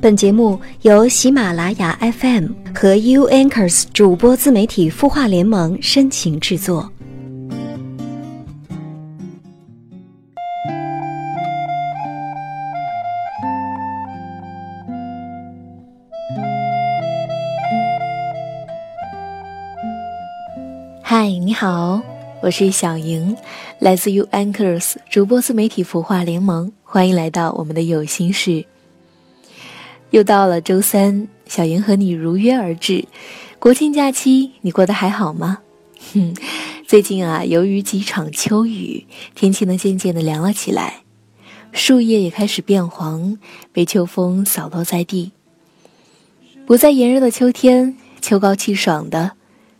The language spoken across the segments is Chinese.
本节目由喜马拉雅 FM 和 U Anchors 主播自媒体孵化联盟深情制作。嗨，你好，我是小莹，来自 U Anchors 主播自媒体孵化联盟，欢迎来到我们的有心事。又到了周三，小莹和你如约而至。国庆假期你过得还好吗？哼，最近啊，由于几场秋雨，天气呢渐渐的凉了起来，树叶也开始变黄，被秋风扫落在地。不再炎热的秋天，秋高气爽的，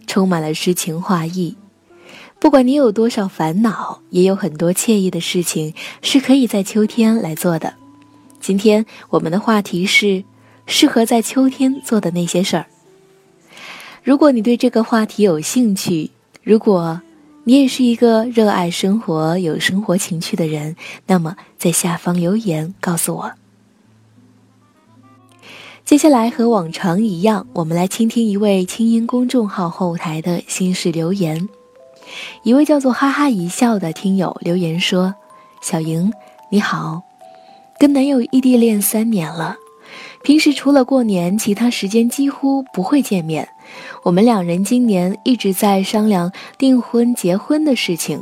充满了诗情画意。不管你有多少烦恼，也有很多惬意的事情是可以在秋天来做的。今天我们的话题是适合在秋天做的那些事儿。如果你对这个话题有兴趣，如果你也是一个热爱生活、有生活情趣的人，那么在下方留言告诉我。接下来和往常一样，我们来倾听一位清音公众号后台的心事留言。一位叫做“哈哈一笑”的听友留言说：“小莹，你好。”跟男友异地恋三年了，平时除了过年，其他时间几乎不会见面。我们两人今年一直在商量订婚、结婚的事情，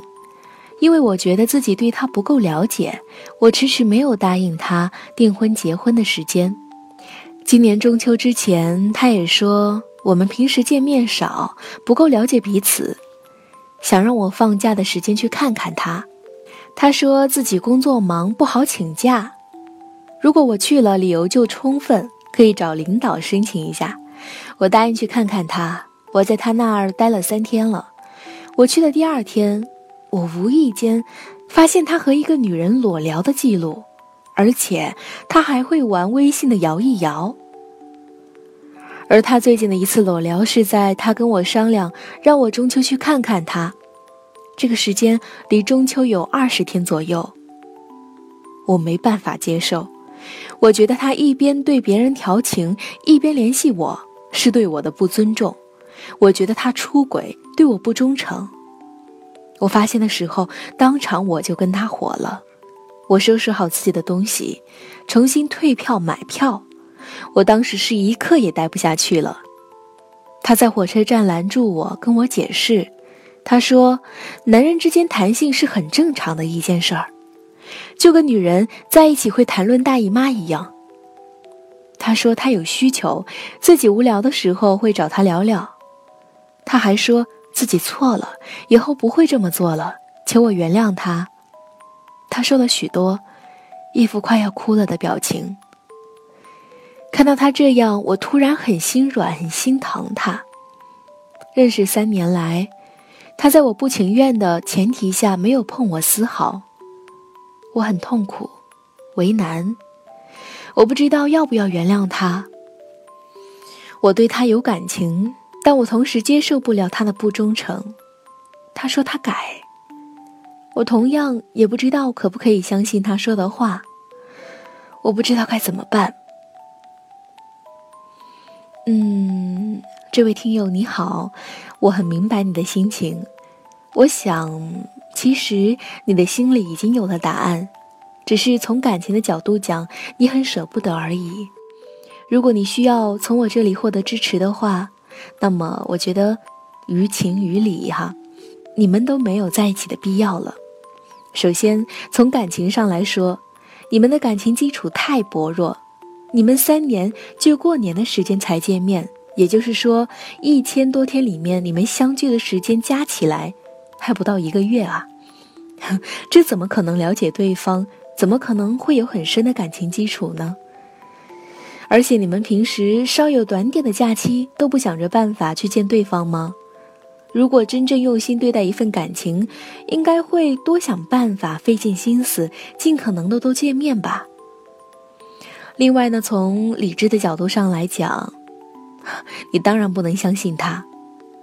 因为我觉得自己对他不够了解，我迟迟没有答应他订婚、结婚的时间。今年中秋之前，他也说我们平时见面少，不够了解彼此，想让我放假的时间去看看他。他说自己工作忙，不好请假。如果我去了，理由就充分，可以找领导申请一下。我答应去看看他。我在他那儿待了三天了。我去的第二天，我无意间发现他和一个女人裸聊的记录，而且他还会玩微信的摇一摇。而他最近的一次裸聊是在他跟我商量让我中秋去看看他，这个时间离中秋有二十天左右。我没办法接受。我觉得他一边对别人调情，一边联系我，是对我的不尊重。我觉得他出轨，对我不忠诚。我发现的时候，当场我就跟他火了。我收拾好自己的东西，重新退票买票。我当时是一刻也待不下去了。他在火车站拦住我，跟我解释。他说：“男人之间谈性是很正常的一件事儿。”就跟女人在一起会谈论大姨妈一样。他说他有需求，自己无聊的时候会找他聊聊。他还说自己错了，以后不会这么做了，求我原谅他。他说了许多，一副快要哭了的表情。看到他这样，我突然很心软，很心疼他。认识三年来，他在我不情愿的前提下没有碰我丝毫。我很痛苦，为难，我不知道要不要原谅他。我对他有感情，但我同时接受不了他的不忠诚。他说他改，我同样也不知道可不可以相信他说的话。我不知道该怎么办。嗯，这位听友你好，我很明白你的心情。我想。其实你的心里已经有了答案，只是从感情的角度讲，你很舍不得而已。如果你需要从我这里获得支持的话，那么我觉得，于情于理哈，你们都没有在一起的必要了。首先从感情上来说，你们的感情基础太薄弱，你们三年就过年的时间才见面，也就是说一千多天里面你们相聚的时间加起来。还不到一个月啊，这怎么可能了解对方？怎么可能会有很深的感情基础呢？而且你们平时稍有短点的假期都不想着办法去见对方吗？如果真正用心对待一份感情，应该会多想办法，费尽心思，尽可能的都见面吧。另外呢，从理智的角度上来讲，你当然不能相信他。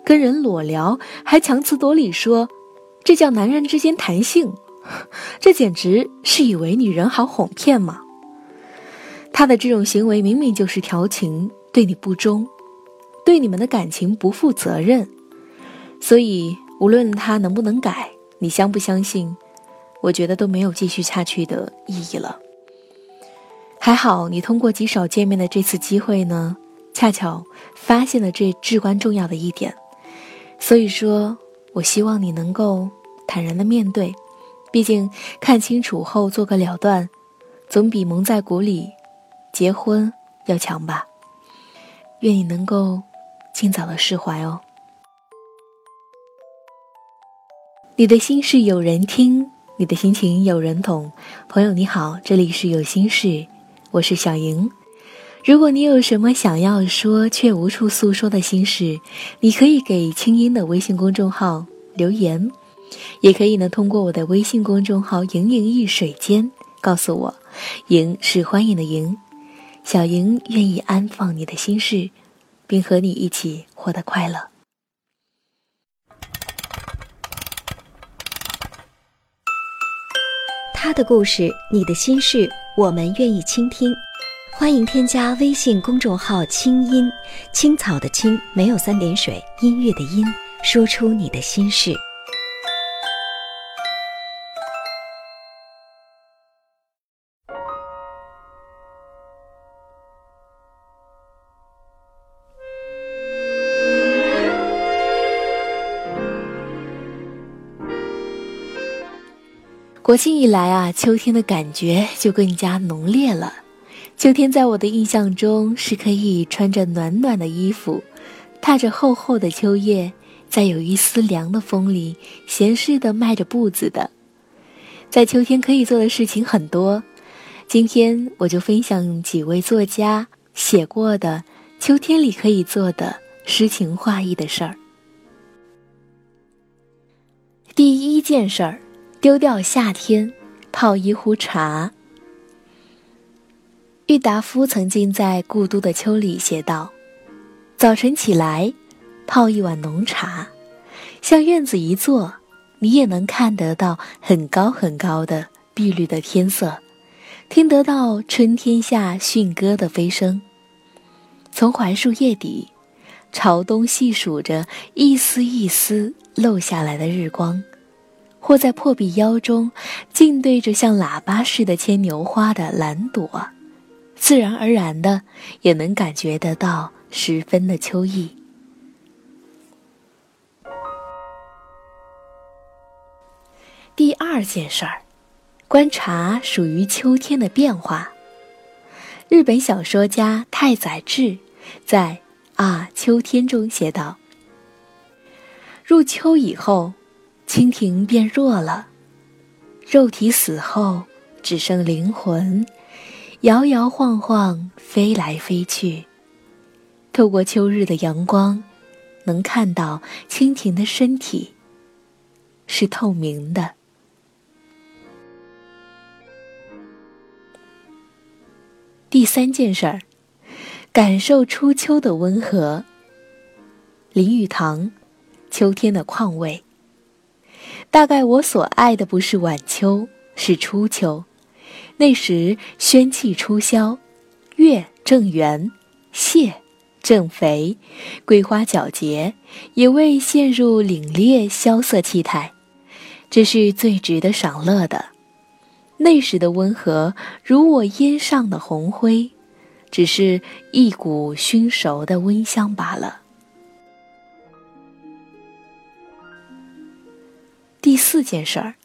跟人裸聊还强词夺理说，这叫男人之间谈性，这简直是以为女人好哄骗吗？他的这种行为明明就是调情，对你不忠，对你们的感情不负责任。所以，无论他能不能改，你相不相信，我觉得都没有继续下去的意义了。还好，你通过极少见面的这次机会呢，恰巧发现了这至关重要的一点。所以说，我希望你能够坦然的面对，毕竟看清楚后做个了断，总比蒙在鼓里结婚要强吧。愿你能够尽早的释怀哦。你的心事有人听，你的心情有人懂。朋友你好，这里是有心事。我是小莹，如果你有什么想要说却无处诉说的心事，你可以给清音的微信公众号留言，也可以呢通过我的微信公众号“盈盈一水间”告诉我。盈是欢迎的盈，小莹愿意安放你的心事，并和你一起活得快乐。他的故事，你的心事。我们愿意倾听，欢迎添加微信公众号“清音青草”的青没有三点水，音乐的音，说出你的心事。国庆一来啊，秋天的感觉就更加浓烈了。秋天在我的印象中是可以穿着暖暖的衣服，踏着厚厚的秋叶，在有一丝凉的风里闲适的迈着步子的。在秋天可以做的事情很多，今天我就分享几位作家写过的秋天里可以做的诗情画意的事儿。第一件事儿。丢掉夏天，泡一壶茶。郁达夫曾经在《故都的秋》里写道：“早晨起来，泡一碗浓茶，向院子一坐，你也能看得到很高很高的碧绿的天色，听得到春天下驯鸽的飞声。从槐树叶底，朝东细数着一丝一丝漏下来的日光。”或在破壁腰中，静对着像喇叭似的牵牛花的蓝朵，自然而然的也能感觉得到十分的秋意。第二件事儿，观察属于秋天的变化。日本小说家太宰治在《啊秋天》中写道：“入秋以后。”蜻蜓变弱了，肉体死后只剩灵魂，摇摇晃晃飞来飞去。透过秋日的阳光，能看到蜻蜓的身体是透明的。第三件事儿，感受初秋的温和。林语堂，秋天的况味。大概我所爱的不是晚秋，是初秋。那时宣气初消，月正圆，蟹正肥，桂花皎洁，也未陷入凛冽萧瑟气态，这是最值得赏乐的。那时的温和，如我烟上的红灰，只是一股熏熟的温香罢了。第四件事儿，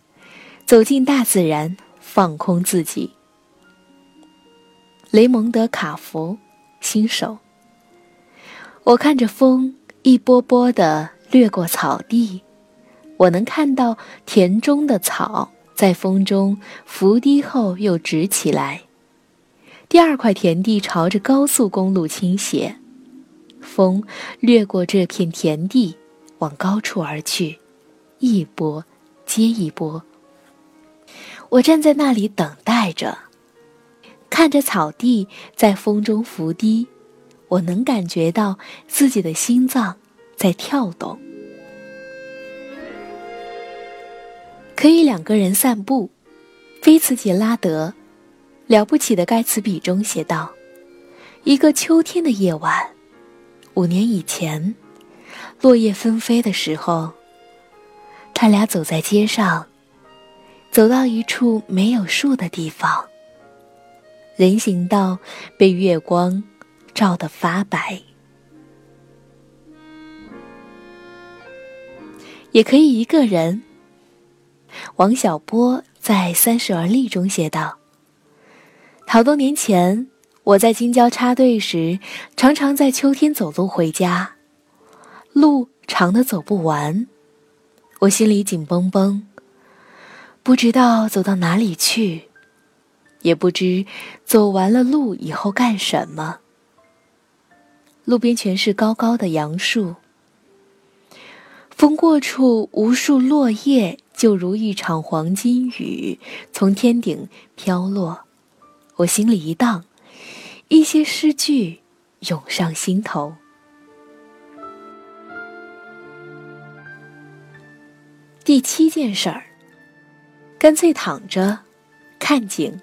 走进大自然，放空自己。雷蒙德·卡福，新手。我看着风一波波的掠过草地，我能看到田中的草在风中伏低后又直起来。第二块田地朝着高速公路倾斜，风掠过这片田地，往高处而去。一波接一波，我站在那里等待着，看着草地在风中拂低，我能感觉到自己的心脏在跳动。可以两个人散步，菲茨杰拉德，了不起的盖茨比》中写道：“一个秋天的夜晚，五年以前，落叶纷飞的时候，他俩走在街上，走到一处没有树的地方。人行道被月光照得发白。”也可以一个人。王小波在《三十而立》中写道：“好多年前，我在京郊插队时，常常在秋天走路回家，路长的走不完，我心里紧绷绷，不知道走到哪里去，也不知走完了路以后干什么。路边全是高高的杨树。”风过处，无数落叶就如一场黄金雨从天顶飘落，我心里一荡，一些诗句涌上心头。第七件事儿，干脆躺着看景。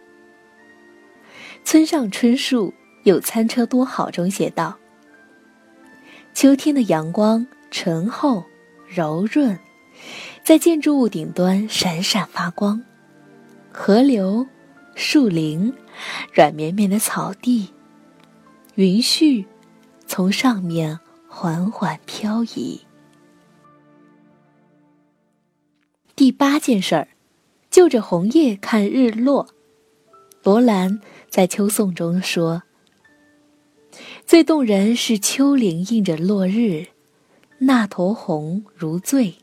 村上春树《有餐车多好》中写道：“秋天的阳光醇厚。”柔润，在建筑物顶端闪闪发光。河流、树林、软绵绵的草地、云絮，从上面缓缓飘移。第八件事儿，就着红叶看日落。罗兰在《秋颂》中说：“最动人是丘陵映着落日。”那头红如醉，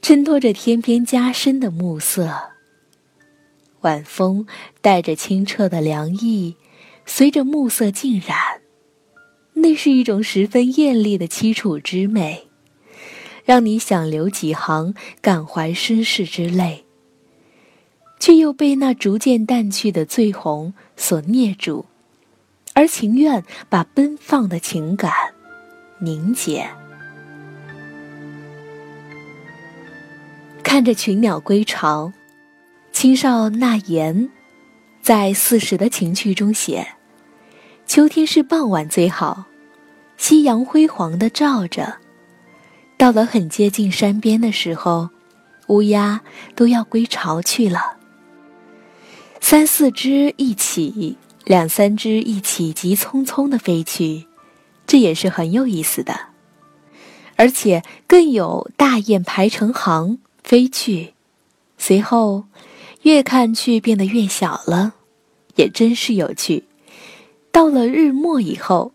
衬托着天边加深的暮色。晚风带着清澈的凉意，随着暮色浸染，那是一种十分艳丽的凄楚之美，让你想流几行感怀身世之泪，却又被那逐渐淡去的醉红所啮住，而情愿把奔放的情感。凝结，看着群鸟归巢，青少纳言在《四时的情趣》中写：“秋天是傍晚最好，夕阳辉煌的照着。到了很接近山边的时候，乌鸦都要归巢去了。三四只一起，两三只一起，急匆匆的飞去。”这也是很有意思的，而且更有大雁排成行飞去，随后越看去变得越小了，也真是有趣。到了日末以后，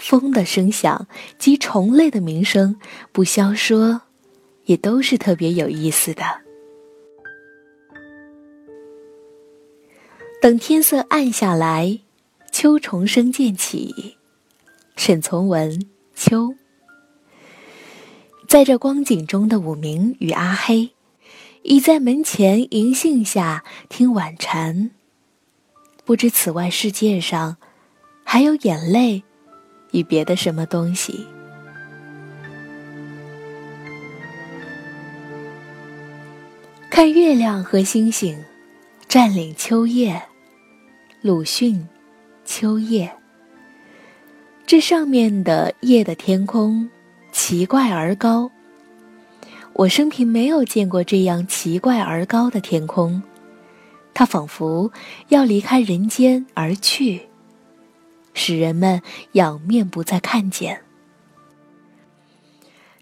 风的声响及虫类的鸣声不消说，也都是特别有意思的。等天色暗下来，秋虫声渐起。沈从文，秋。在这光景中的武明与阿黑，倚在门前银杏下听晚蝉。不知此外世界上，还有眼泪，与别的什么东西。看月亮和星星，占领秋夜。鲁迅，秋夜。这上面的夜的天空，奇怪而高。我生平没有见过这样奇怪而高的天空，它仿佛要离开人间而去，使人们仰面不再看见。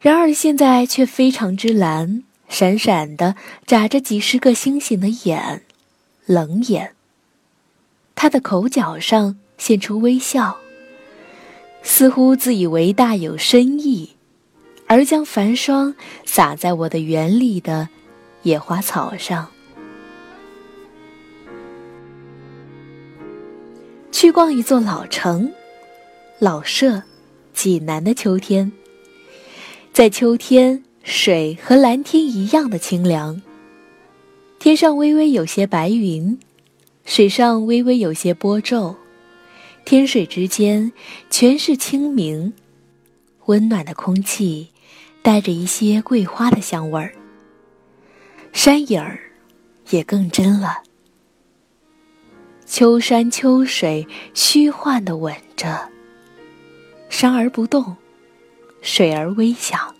然而现在却非常之蓝，闪闪的眨着几十个星星的眼，冷眼。他的口角上现出微笑。似乎自以为大有深意，而将繁霜洒在我的园里的野花草上。去逛一座老城，老舍，济南的秋天。在秋天，水和蓝天一样的清凉。天上微微有些白云，水上微微有些波皱。天水之间全是清明，温暖的空气带着一些桂花的香味儿。山影儿也更真了。秋山秋水虚幻的吻着，山而不动，水而微响。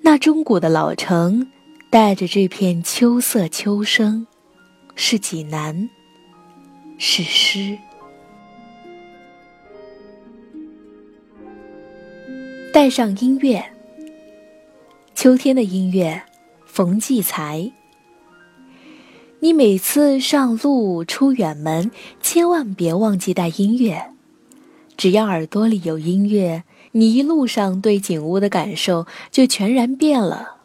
那钟鼓的老城，带着这片秋色秋声，是济南，是诗。带上音乐，秋天的音乐，冯骥才。你每次上路出远门，千万别忘记带音乐。只要耳朵里有音乐，你一路上对景物的感受就全然变了。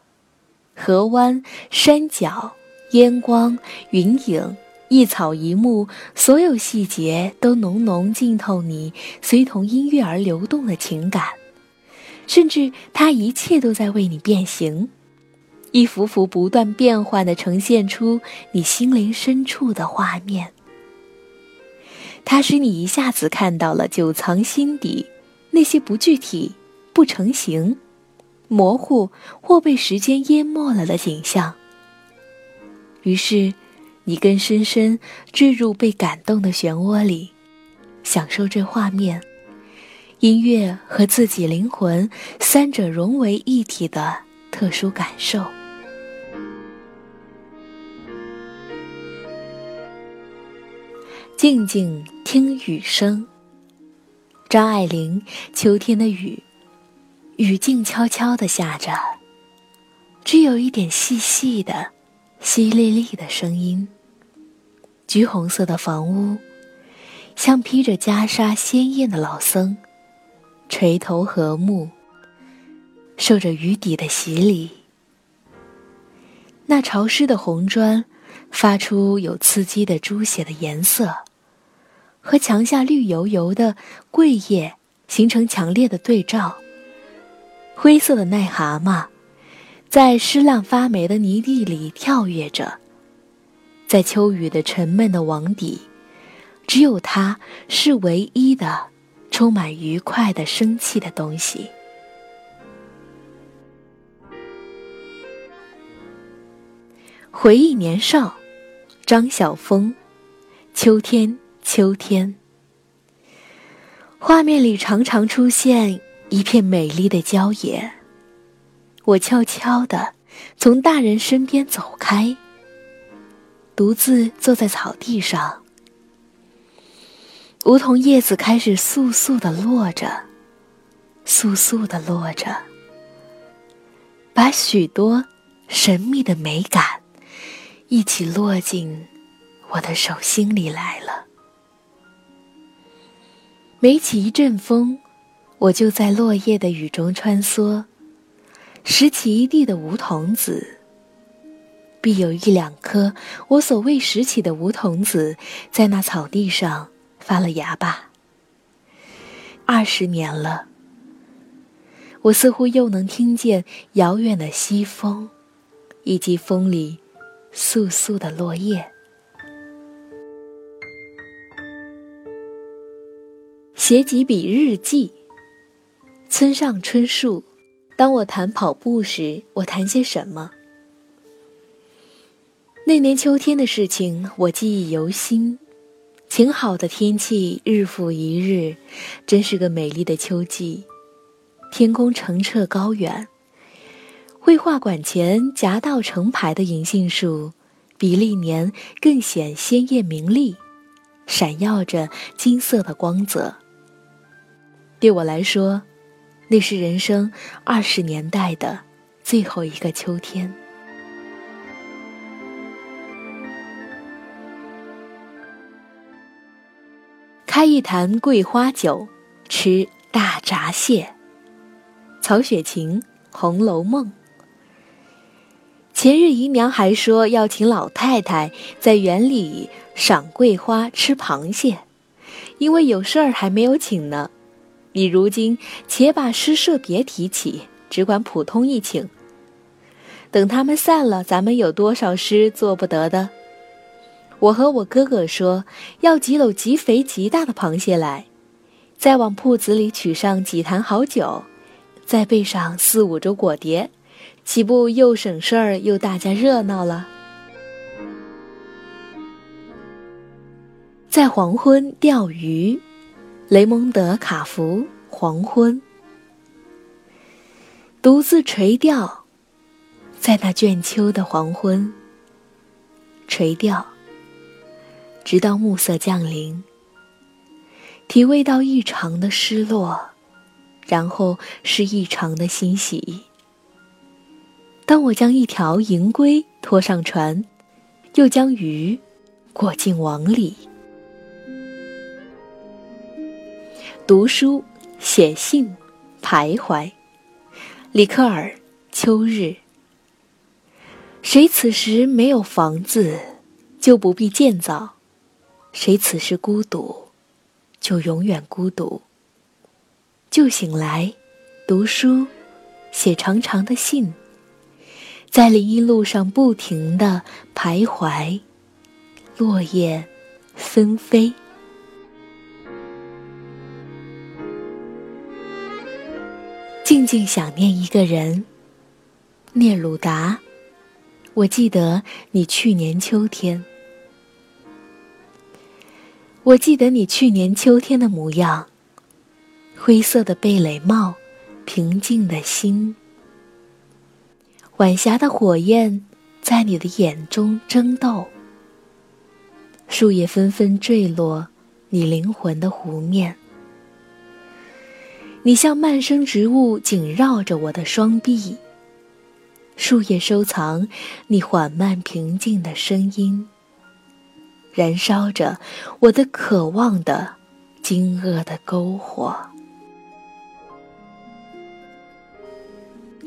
河湾、山脚、烟光、云影、一草一木，所有细节都浓浓浸透你随同音乐而流动的情感，甚至它一切都在为你变形。一幅幅不断变换的呈现出你心灵深处的画面，它使你一下子看到了久藏心底那些不具体、不成形、模糊或被时间淹没了的景象。于是，你更深深坠入被感动的漩涡里，享受这画面、音乐和自己灵魂三者融为一体的特殊感受。静静听雨声。张爱玲，秋天的雨，雨静悄悄地下着，只有一点细细的、淅沥沥的声音。橘红色的房屋，像披着袈裟鲜艳的老僧，垂头和睦，受着雨底的洗礼。那潮湿的红砖，发出有刺激的猪血的颜色。和墙下绿油油的桂叶形成强烈的对照。灰色的癞蛤蟆，在湿烂发霉的泥地里跳跃着。在秋雨的沉闷的网底，只有它是唯一的充满愉快的生气的东西。回忆年少，张晓峰，秋天。秋天，画面里常常出现一片美丽的郊野。我悄悄地从大人身边走开，独自坐在草地上。梧桐叶子开始簌簌地落着，簌簌地落着，把许多神秘的美感一起落进我的手心里来了。每起一阵风，我就在落叶的雨中穿梭，拾起一地的梧桐子。必有一两颗我所未拾起的梧桐子，在那草地上发了芽吧。二十年了，我似乎又能听见遥远的西风，以及风里簌簌的落叶。写几笔日记。村上春树。当我谈跑步时，我谈些什么？那年秋天的事情，我记忆犹新。晴好的天气，日复一日，真是个美丽的秋季。天空澄澈高远。绘画馆前夹道成排的银杏树，比历年更显鲜艳明丽，闪耀着金色的光泽。对我来说，那是人生二十年代的最后一个秋天。开一坛桂花酒，吃大闸蟹。曹雪芹《红楼梦》。前日姨娘还说要请老太太在园里赏桂花、吃螃蟹，因为有事儿还没有请呢。你如今且把诗社别提起，只管普通一请。等他们散了，咱们有多少诗做不得的？我和我哥哥说要几篓极肥极大的螃蟹来，再往铺子里取上几坛好酒，再备上四五周果碟，岂不又省事儿又大家热闹了？在黄昏钓鱼，雷蒙德·卡福《黄昏》。独自垂钓，在那倦秋的黄昏。垂钓，直到暮色降临，体味到异常的失落，然后是异常的欣喜。当我将一条银龟拖上船，又将鱼裹进网里。读书、写信、徘徊。里克尔，秋日。谁此时没有房子，就不必建造；谁此时孤独，就永远孤独。就醒来，读书，写长长的信，在林荫路上不停的徘徊，落叶纷飞。静静想念一个人，聂鲁达。我记得你去年秋天，我记得你去年秋天的模样。灰色的贝雷帽，平静的心。晚霞的火焰在你的眼中争斗。树叶纷纷坠落，你灵魂的湖面。你像蔓生植物紧绕着我的双臂，树叶收藏你缓慢平静的声音，燃烧着我的渴望的惊愕的篝火。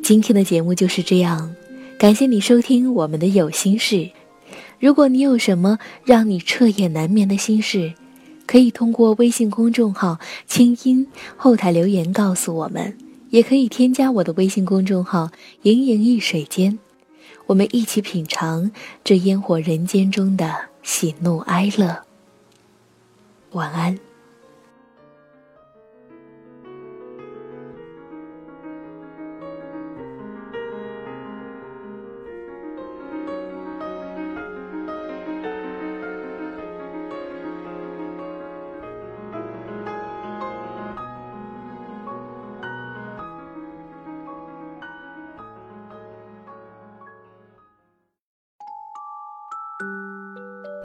今天的节目就是这样，感谢你收听我们的有心事。如果你有什么让你彻夜难眠的心事，可以通过微信公众号“清音”后台留言告诉我们，也可以添加我的微信公众号“盈盈一水间”，我们一起品尝这烟火人间中的喜怒哀乐。晚安。